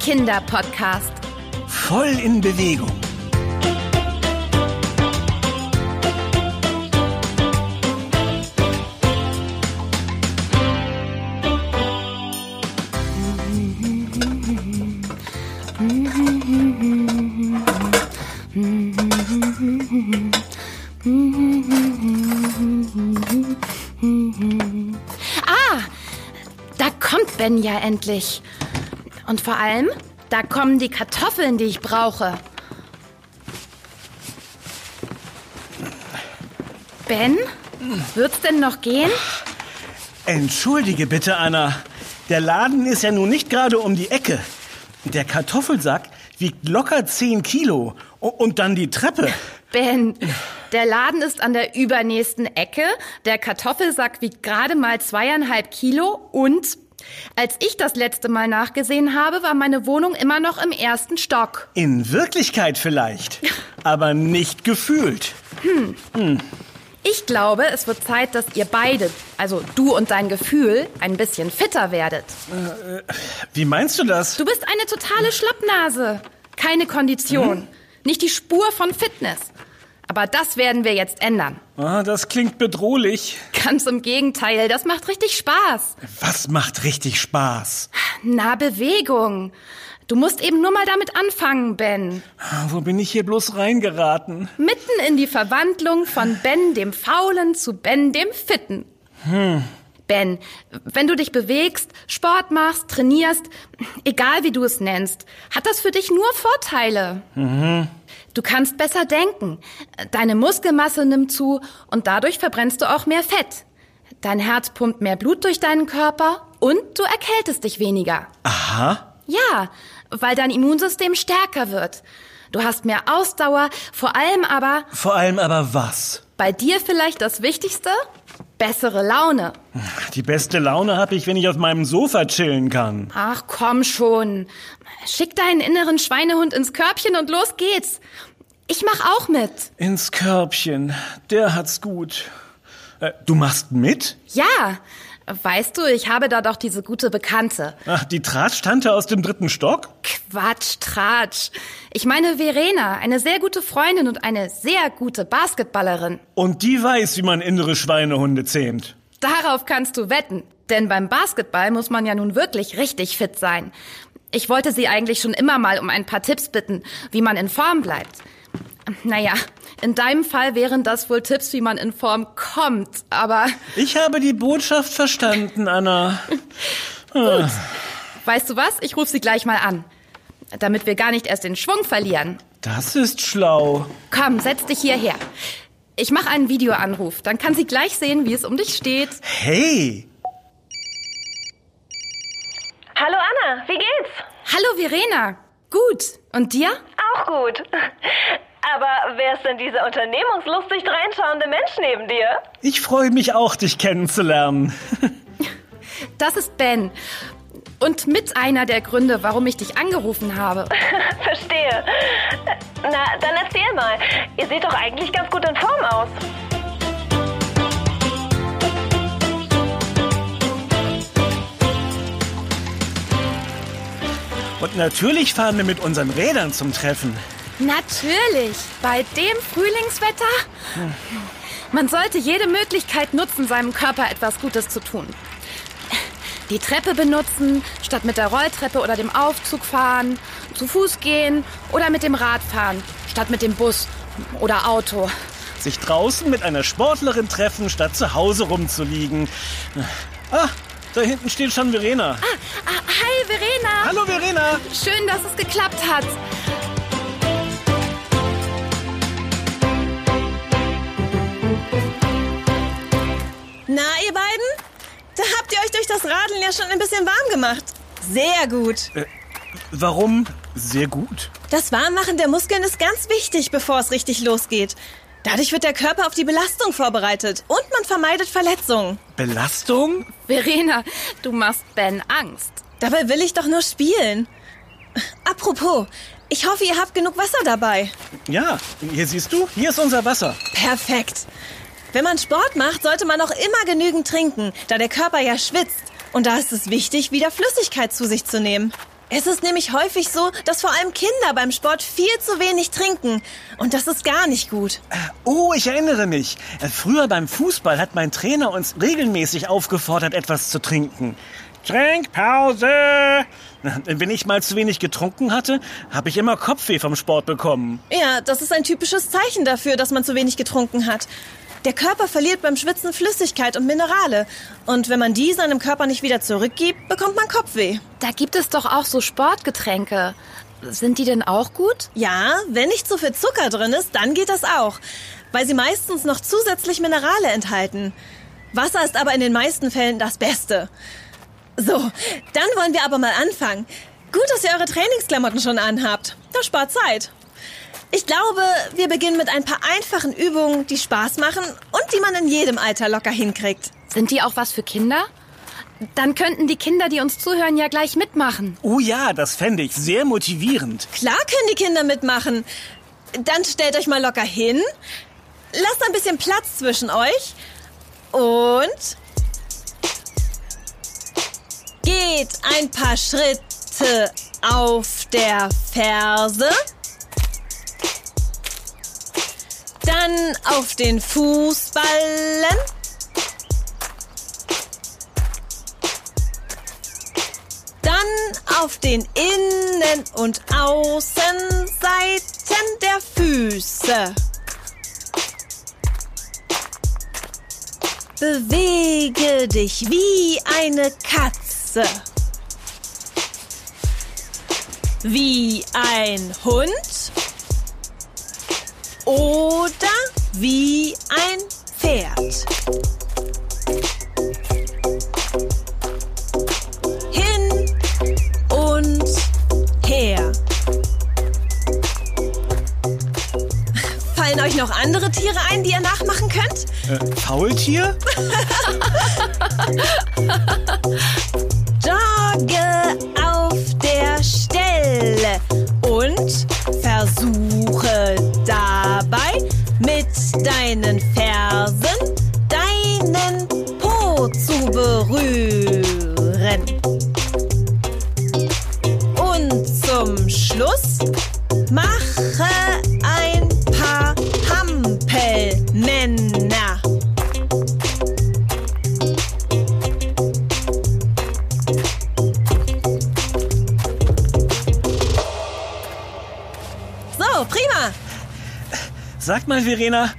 Kinderpodcast. Voll in Bewegung. Ah, da kommt Ben ja endlich. Und vor allem, da kommen die Kartoffeln, die ich brauche. Ben, wird's denn noch gehen? Entschuldige bitte, Anna. Der Laden ist ja nun nicht gerade um die Ecke. Der Kartoffelsack wiegt locker 10 Kilo. Und dann die Treppe. Ben, der Laden ist an der übernächsten Ecke. Der Kartoffelsack wiegt gerade mal zweieinhalb Kilo und als ich das letzte Mal nachgesehen habe, war meine Wohnung immer noch im ersten Stock. In Wirklichkeit vielleicht. Aber nicht gefühlt. Ich glaube, es wird Zeit, dass ihr beide, also du und dein Gefühl, ein bisschen fitter werdet. Wie meinst du das? Du bist eine totale Schlappnase. Keine Kondition. Nicht die Spur von Fitness. Aber das werden wir jetzt ändern. Ah, das klingt bedrohlich. Ganz im Gegenteil, das macht richtig Spaß. Was macht richtig Spaß? Na, Bewegung. Du musst eben nur mal damit anfangen, Ben. Wo bin ich hier bloß reingeraten? Mitten in die Verwandlung von Ben dem Faulen zu Ben dem Fitten. Ben, wenn du dich bewegst, Sport machst, trainierst, egal wie du es nennst, hat das für dich nur Vorteile. Du kannst besser denken, deine Muskelmasse nimmt zu und dadurch verbrennst du auch mehr Fett. Dein Herz pumpt mehr Blut durch deinen Körper und du erkältest dich weniger. Aha. Ja, weil dein Immunsystem stärker wird. Du hast mehr Ausdauer, vor allem aber Vor allem aber was? bei dir vielleicht das Wichtigste? Bessere Laune. Die beste Laune habe ich, wenn ich auf meinem Sofa chillen kann. Ach komm schon. Schick deinen inneren Schweinehund ins Körbchen und los geht's. Ich mach auch mit. Ins Körbchen. Der hat's gut. Äh, du machst mit? Ja, weißt du, ich habe da doch diese gute Bekannte. Ach, die Tratsch-Tante aus dem dritten Stock? Quatsch, Tratsch. Ich meine Verena, eine sehr gute Freundin und eine sehr gute Basketballerin. Und die weiß, wie man innere Schweinehunde zähmt. Darauf kannst du wetten. Denn beim Basketball muss man ja nun wirklich richtig fit sein. Ich wollte sie eigentlich schon immer mal um ein paar Tipps bitten, wie man in Form bleibt. Naja, in deinem Fall wären das wohl Tipps, wie man in Form kommt, aber Ich habe die Botschaft verstanden, Anna. weißt du was? Ich rufe sie gleich mal an. Damit wir gar nicht erst den Schwung verlieren. Das ist schlau. Komm, setz dich hierher. Ich mache einen Videoanruf, dann kann sie gleich sehen, wie es um dich steht. Hey, Hallo Anna, wie geht's? Hallo Verena. Gut. Und dir? Auch gut. Aber wer ist denn dieser unternehmungslustig reinschauende Mensch neben dir? ich freue mich auch, dich kennenzulernen. Das ist Ben. Und mit einer der Gründe, warum ich dich angerufen habe. Verstehe. Na, dann erzähl mal. Ihr seht doch eigentlich ganz gut in Form aus. Und natürlich fahren wir mit unseren Rädern zum Treffen. Natürlich. Bei dem Frühlingswetter? Man sollte jede Möglichkeit nutzen, seinem Körper etwas Gutes zu tun. Die Treppe benutzen, statt mit der Rolltreppe oder dem Aufzug fahren, zu Fuß gehen oder mit dem Rad fahren, statt mit dem Bus oder Auto. Sich draußen mit einer Sportlerin treffen, statt zu Hause rumzuliegen. Ah, da hinten steht schon Verena. Ah, hi Verena. Hallo Verena. Schön, dass es geklappt hat. Na, ihr beiden? Da habt ihr euch durch das Radeln ja schon ein bisschen warm gemacht. Sehr gut. Warum? Sehr gut. Das Warmmachen der Muskeln ist ganz wichtig, bevor es richtig losgeht. Dadurch wird der Körper auf die Belastung vorbereitet und man vermeidet Verletzungen. Belastung? Verena, du machst Ben Angst. Dabei will ich doch nur spielen. Apropos, ich hoffe, ihr habt genug Wasser dabei. Ja, hier siehst du, hier ist unser Wasser. Perfekt. Wenn man Sport macht, sollte man auch immer genügend trinken, da der Körper ja schwitzt. Und da ist es wichtig, wieder Flüssigkeit zu sich zu nehmen. Es ist nämlich häufig so, dass vor allem Kinder beim Sport viel zu wenig trinken. Und das ist gar nicht gut. Oh, ich erinnere mich. Äh, Früher beim Fußball hat mein Trainer uns regelmäßig aufgefordert, etwas zu trinken. Trinkpause! Wenn ich mal zu wenig getrunken hatte, habe ich immer Kopfweh vom Sport bekommen. Ja, das ist ein typisches Zeichen dafür, dass man zu wenig getrunken hat. Der Körper verliert beim Schwitzen Flüssigkeit und Minerale. Und wenn man die seinem Körper nicht wieder zurückgibt, bekommt man Kopfweh. Da gibt es doch auch so Sportgetränke. Sind die denn auch gut? Ja, wenn nicht zu viel Zucker drin ist, dann geht das auch. Weil sie meistens noch zusätzlich Minerale enthalten. Wasser ist aber in den meisten Fällen das Beste. So, dann wollen wir aber mal anfangen. Gut, dass ihr eure Trainingsklamotten schon anhabt. Das spart Zeit. Ich glaube, wir beginnen mit ein paar einfachen Übungen, die Spaß machen und die man in jedem Alter locker hinkriegt. Sind die auch was für Kinder? Dann könnten die Kinder, die uns zuhören, ja gleich mitmachen. Oh ja, das fände ich sehr motivierend. Klar können die Kinder mitmachen. Dann stellt euch mal locker hin. Lasst ein bisschen Platz zwischen euch. Und geht ein paar Schritte auf der Ferse. Dann auf den Fußballen. Dann auf den Innen- und Außenseiten der Füße. Bewege dich wie eine Katze. Wie ein Hund. Oder wie ein Pferd. Hin und her. Fallen euch noch andere Tiere ein, die ihr nachmachen könnt? Äh, Faultier? Sag mal, Verena,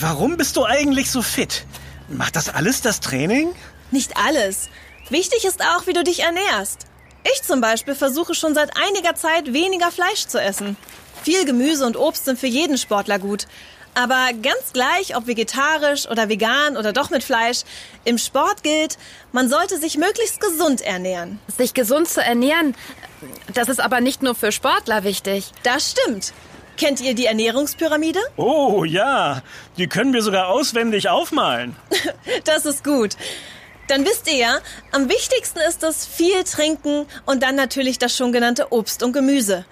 warum bist du eigentlich so fit? Macht das alles das Training? Nicht alles. Wichtig ist auch, wie du dich ernährst. Ich zum Beispiel versuche schon seit einiger Zeit weniger Fleisch zu essen. Viel Gemüse und Obst sind für jeden Sportler gut. Aber ganz gleich, ob vegetarisch oder vegan oder doch mit Fleisch, im Sport gilt, man sollte sich möglichst gesund ernähren. Sich gesund zu ernähren, das ist aber nicht nur für Sportler wichtig. Das stimmt. Kennt ihr die Ernährungspyramide? Oh ja, die können wir sogar auswendig aufmalen. Das ist gut. Dann wisst ihr ja, am wichtigsten ist es viel trinken und dann natürlich das schon genannte Obst und Gemüse.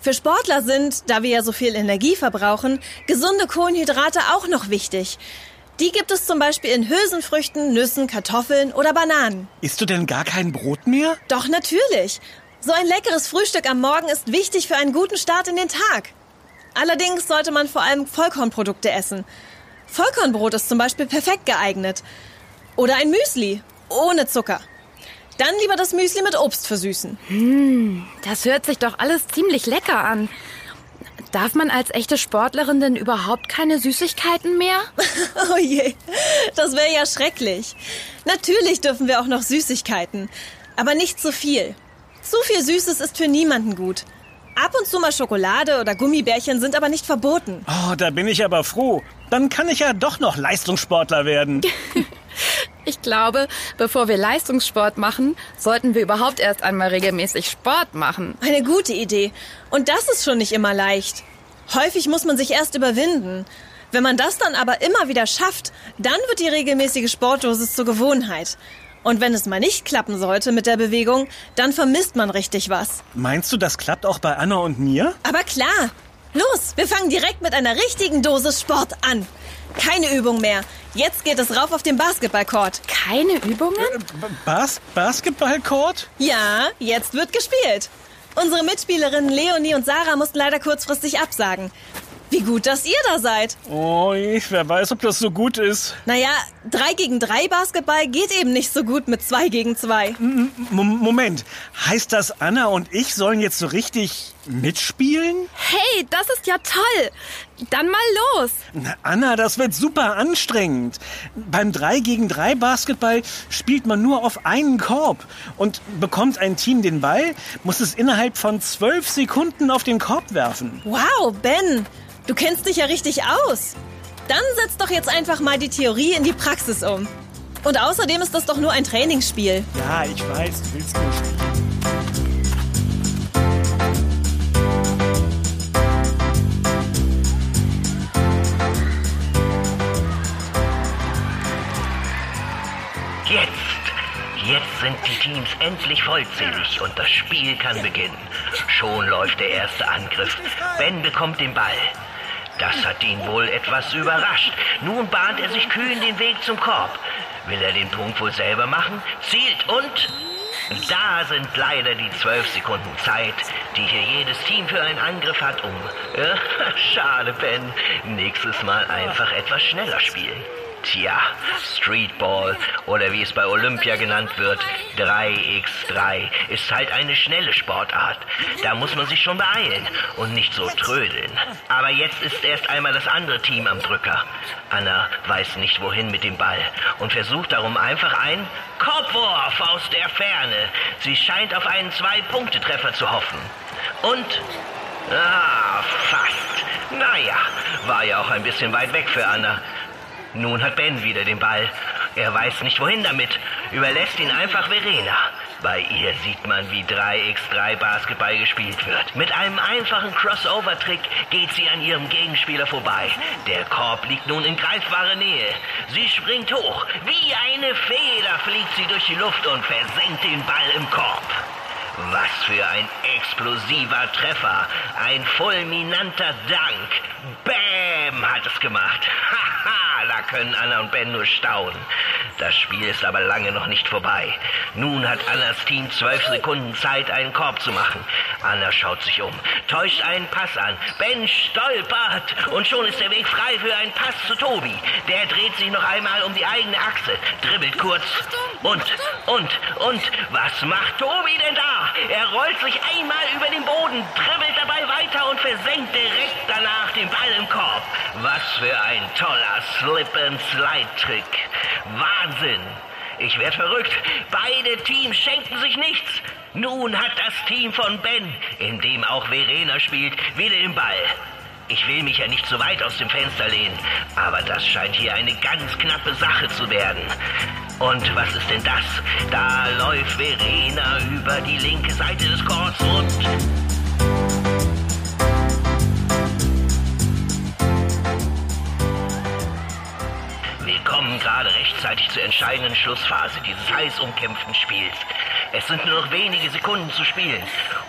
Für Sportler sind, da wir ja so viel Energie verbrauchen, gesunde Kohlenhydrate auch noch wichtig. Die gibt es zum Beispiel in Hülsenfrüchten, Nüssen, Kartoffeln oder Bananen. Isst du denn gar kein Brot mehr? Doch natürlich. So ein leckeres Frühstück am Morgen ist wichtig für einen guten Start in den Tag. Allerdings sollte man vor allem Vollkornprodukte essen. Vollkornbrot ist zum Beispiel perfekt geeignet. Oder ein Müsli, ohne Zucker. Dann lieber das Müsli mit Obst versüßen. Das hört sich doch alles ziemlich lecker an. Darf man als echte Sportlerin denn überhaupt keine Süßigkeiten mehr? Oh je, das wäre ja schrecklich. Natürlich dürfen wir auch noch Süßigkeiten, aber nicht zu viel. Zu viel Süßes ist für niemanden gut. Ab und zu mal Schokolade oder Gummibärchen sind aber nicht verboten. Oh, da bin ich aber froh. Dann kann ich ja doch noch Leistungssportler werden. Ich glaube, bevor wir Leistungssport machen, sollten wir überhaupt erst einmal regelmäßig Sport machen. Eine gute Idee. Und das ist schon nicht immer leicht. Häufig muss man sich erst überwinden. Wenn man das dann aber immer wieder schafft, dann wird die regelmäßige Sportdosis zur Gewohnheit. Und wenn es mal nicht klappen sollte mit der Bewegung, dann vermisst man richtig was. Meinst du, das klappt auch bei Anna und mir? Aber klar. Los, wir fangen direkt mit einer richtigen Dosis Sport an. Keine Übung mehr. Jetzt geht es rauf auf den Basketballcourt. Keine Übungen? B Bas Basketballcourt? Ja, jetzt wird gespielt. Unsere Mitspielerinnen Leonie und Sarah mussten leider kurzfristig absagen. Wie gut, dass ihr da seid. Oh, wer weiß, ob das so gut ist. Naja, 3 gegen 3 Basketball geht eben nicht so gut mit 2 gegen 2. M Moment, heißt das, Anna und ich sollen jetzt so richtig mitspielen? Hey, das ist ja toll. Dann mal los. Na, Anna, das wird super anstrengend. Beim 3 gegen 3 Basketball spielt man nur auf einen Korb. Und bekommt ein Team den Ball, muss es innerhalb von 12 Sekunden auf den Korb werfen. Wow, Ben, du kennst dich ja richtig aus. Dann setz doch jetzt einfach mal die Theorie in die Praxis um. Und außerdem ist das doch nur ein Trainingsspiel. Ja, ich weiß, du willst nur spielen. Jetzt, jetzt sind die Teams endlich vollzählig und das Spiel kann beginnen. Schon läuft der erste Angriff. Ben bekommt den Ball. Das hat ihn wohl etwas überrascht. Nun bahnt er sich kühn den Weg zum Korb. Will er den Punkt wohl selber machen? Zielt und... Da sind leider die zwölf Sekunden Zeit, die hier jedes Team für einen Angriff hat, um... schade, Ben. Nächstes Mal einfach etwas schneller spielen. Tja, Streetball oder wie es bei Olympia genannt wird, 3x3 ist halt eine schnelle Sportart. Da muss man sich schon beeilen und nicht so trödeln. Aber jetzt ist erst einmal das andere Team am Drücker. Anna weiß nicht wohin mit dem Ball und versucht darum einfach einen Korbwurf aus der Ferne. Sie scheint auf einen Zwei-Punkte-Treffer zu hoffen. Und Ah, fast. Naja, war ja auch ein bisschen weit weg für Anna. Nun hat Ben wieder den Ball. Er weiß nicht wohin damit, überlässt ihn einfach Verena. Bei ihr sieht man, wie 3x3 Basketball gespielt wird. Mit einem einfachen Crossover-Trick geht sie an ihrem Gegenspieler vorbei. Der Korb liegt nun in greifbare Nähe. Sie springt hoch. Wie eine Feder fliegt sie durch die Luft und versenkt den Ball im Korb. Was für ein explosiver Treffer. Ein fulminanter Dank. Bäm hat es gemacht. Haha, da können Anna und Ben nur staunen. Das Spiel ist aber lange noch nicht vorbei. Nun hat Annas Team zwölf Sekunden Zeit, einen Korb zu machen. Anna schaut sich um, täuscht einen Pass an. Ben stolpert und schon ist der Weg frei für einen Pass zu Tobi. Der dreht sich noch einmal um die eigene Achse, dribbelt kurz und, und, und, was macht Tobi denn da? Er rollt sich einmal über den Boden, dribbelt dabei und versenkt direkt danach den Ball im Korb. Was für ein toller Slip-and-Slide-Trick. Wahnsinn! Ich werde verrückt. Beide Teams schenken sich nichts. Nun hat das Team von Ben, in dem auch Verena spielt, wieder den Ball. Ich will mich ja nicht zu weit aus dem Fenster lehnen, aber das scheint hier eine ganz knappe Sache zu werden. Und was ist denn das? Da läuft Verena über die linke Seite des Courts und... zur entscheidenden Schlussphase dieses heiß umkämpften Spiels. Es sind nur noch wenige Sekunden zu spielen.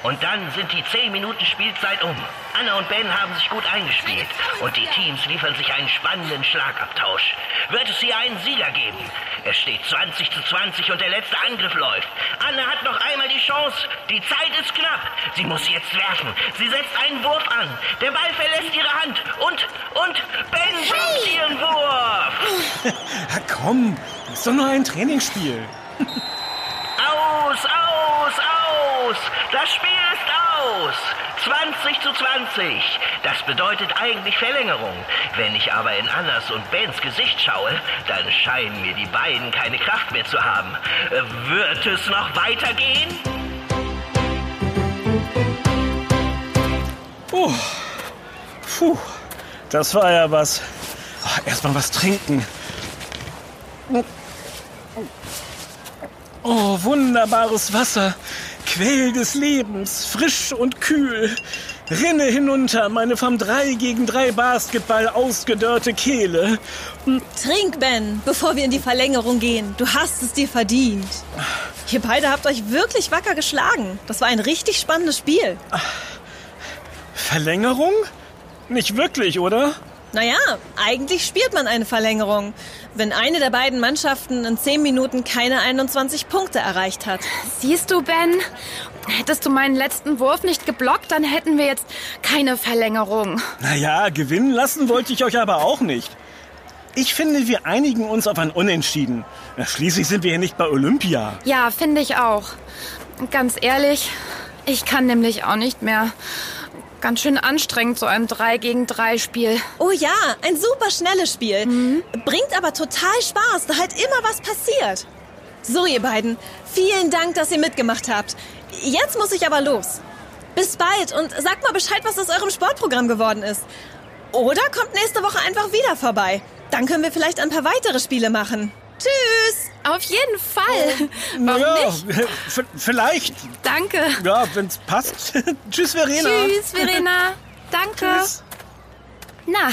Und dann sind die 10 Minuten Spielzeit um. Anna und Ben haben sich gut eingespielt. Und die Teams liefern sich einen spannenden Schlagabtausch. Wird es hier einen Sieger geben? Es steht 20 zu 20 und der letzte Angriff läuft. Anna hat noch einmal die Chance. Die Zeit ist knapp. Sie muss jetzt werfen. Sie setzt einen Wurf an. Der Ball verlässt ihre Hand. Und, und Ben blockt ihren Wurf. Ja, komm, ist doch nur ein Trainingsspiel. Aus, aus, aus! Das Spiel ist aus! 20 zu 20. Das bedeutet eigentlich Verlängerung. Wenn ich aber in Annas und Bens Gesicht schaue, dann scheinen mir die beiden keine Kraft mehr zu haben. Äh, Wird es noch weitergehen? Oh, puh, das war ja was. Oh, Erstmal was trinken. Oh, wunderbares Wasser. Quell des Lebens, frisch und kühl. Rinne hinunter, meine vom 3 gegen 3 Basketball ausgedörrte Kehle. Trink, Ben, bevor wir in die Verlängerung gehen. Du hast es dir verdient. Ihr beide habt euch wirklich wacker geschlagen. Das war ein richtig spannendes Spiel. Verlängerung? Nicht wirklich, oder? Naja, eigentlich spielt man eine Verlängerung, wenn eine der beiden Mannschaften in 10 Minuten keine 21 Punkte erreicht hat. Siehst du, Ben? Hättest du meinen letzten Wurf nicht geblockt, dann hätten wir jetzt keine Verlängerung. Naja, gewinnen lassen wollte ich euch aber auch nicht. Ich finde, wir einigen uns auf ein Unentschieden. Schließlich sind wir hier nicht bei Olympia. Ja, finde ich auch. Ganz ehrlich, ich kann nämlich auch nicht mehr. Ganz schön anstrengend, so ein 3 gegen 3 Spiel. Oh ja, ein super schnelles Spiel. Bringt aber total Spaß, da halt immer was passiert. So, ihr beiden, vielen Dank, dass ihr mitgemacht habt. Jetzt muss ich aber los. Bis bald und sagt mal Bescheid, was aus eurem Sportprogramm geworden ist. Oder kommt nächste Woche einfach wieder vorbei. Dann können wir vielleicht ein paar weitere Spiele machen. Tschüss! Auf jeden Fall. Warum ja, nicht? vielleicht. Danke. Ja, wenn's passt. Tschüss, Verena. Tschüss, Verena. Danke. Tschüss. Na,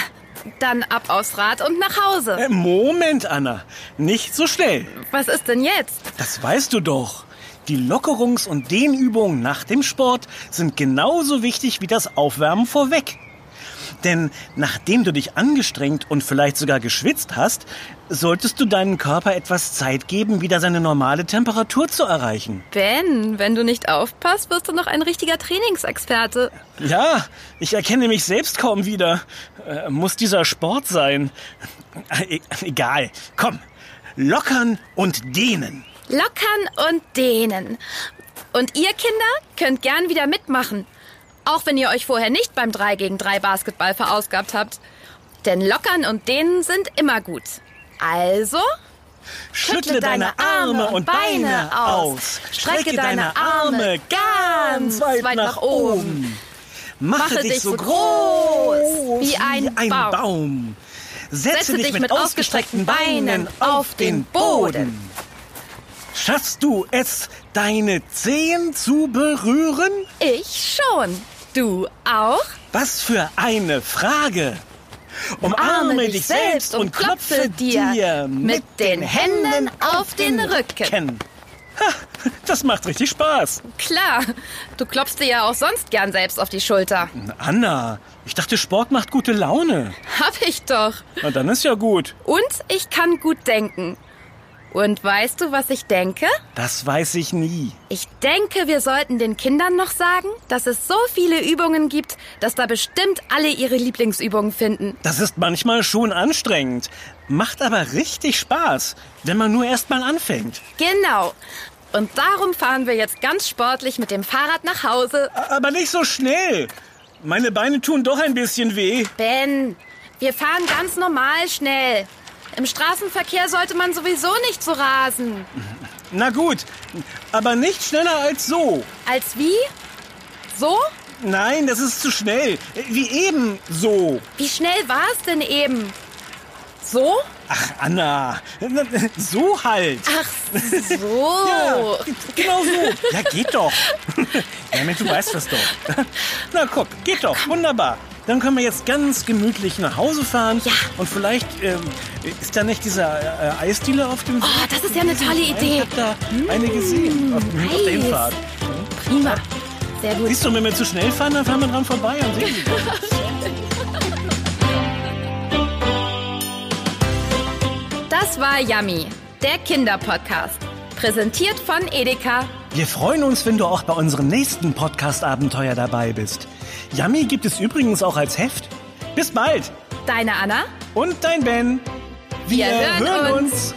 dann ab aufs Rad und nach Hause. Äh, Moment, Anna. Nicht so schnell. Was ist denn jetzt? Das weißt du doch. Die Lockerungs- und Dehnübungen nach dem Sport sind genauso wichtig wie das Aufwärmen vorweg. Denn nachdem du dich angestrengt und vielleicht sogar geschwitzt hast, solltest du deinem Körper etwas Zeit geben, wieder seine normale Temperatur zu erreichen. Ben, wenn du nicht aufpasst, wirst du noch ein richtiger Trainingsexperte. Ja, ich erkenne mich selbst kaum wieder. Äh, muss dieser Sport sein? E- egal. Komm. Lockern und dehnen. Lockern und dehnen. Und ihr Kinder könnt gern wieder mitmachen. Auch wenn ihr euch vorher nicht beim 3 gegen 3 Basketball verausgabt habt. Denn Lockern und Dehnen sind immer gut. Also, Schüttle deine Arme und Beine aus. Strecke deine Arme ganz weit nach oben. Mache dich so groß wie ein Baum. Baum. Setze dich mit ausgestreckten Beinen auf den Boden. Schaffst du es, deine Zehen zu berühren? ich schon. Du auch? Was für eine Frage! Umarme dich selbst und klopfe dir mit den Händen auf den Rücken. Ha, das macht richtig Spaß. Klar. Du klopfst dir ja auch sonst gern selbst auf die Schulter. Anna, ich dachte, Sport macht gute Laune. Hab ich doch. Na, dann ist ja gut. Und ich kann gut denken. Und weißt du, was ich denke? Das weiß ich nie. Ich denke, wir sollten den Kindern noch sagen, dass es so viele Übungen gibt, dass da bestimmt alle ihre Lieblingsübungen finden. Das ist manchmal schon anstrengend. Macht aber richtig Spaß, wenn man nur erst mal anfängt. Genau. Und darum fahren wir jetzt ganz sportlich mit dem Fahrrad nach Hause. Aber nicht so schnell. Meine Beine tun doch ein bisschen weh. Ben, wir fahren ganz normal schnell. Im Straßenverkehr sollte man sowieso nicht so rasen. Na gut, aber nicht schneller als so. Als wie? So? Nein, das ist zu schnell. Wie eben so. Wie schnell war es denn eben? So? Ach, Anna, so halt. Ach so. Ja, genau so. Ja, geht doch. Ja, Mensch, du weißt das doch. Na guck, geht doch. Wunderbar. Dann können wir jetzt ganz gemütlich nach Hause fahren. Ja. Und vielleicht ähm, ist da nicht dieser äh, Eisdiele auf dem Weg? Oh, das ist ja eine tolle Ich Idee. hab da eine gesehen auf, auf der. Hinfahrt. Prima. Sehr gut. Siehst du, wenn wir zu schnell fahren, dann fahren wir dran vorbei und sehen sie das. Das war Yummy, der Kinderpodcast. Präsentiert von Edeka. Wir freuen uns, wenn du auch bei unserem nächsten Podcast-Abenteuer dabei bist. Yummy gibt es übrigens auch als Heft. Bis bald. Deine Anna. Und dein Ben. Wir hören uns.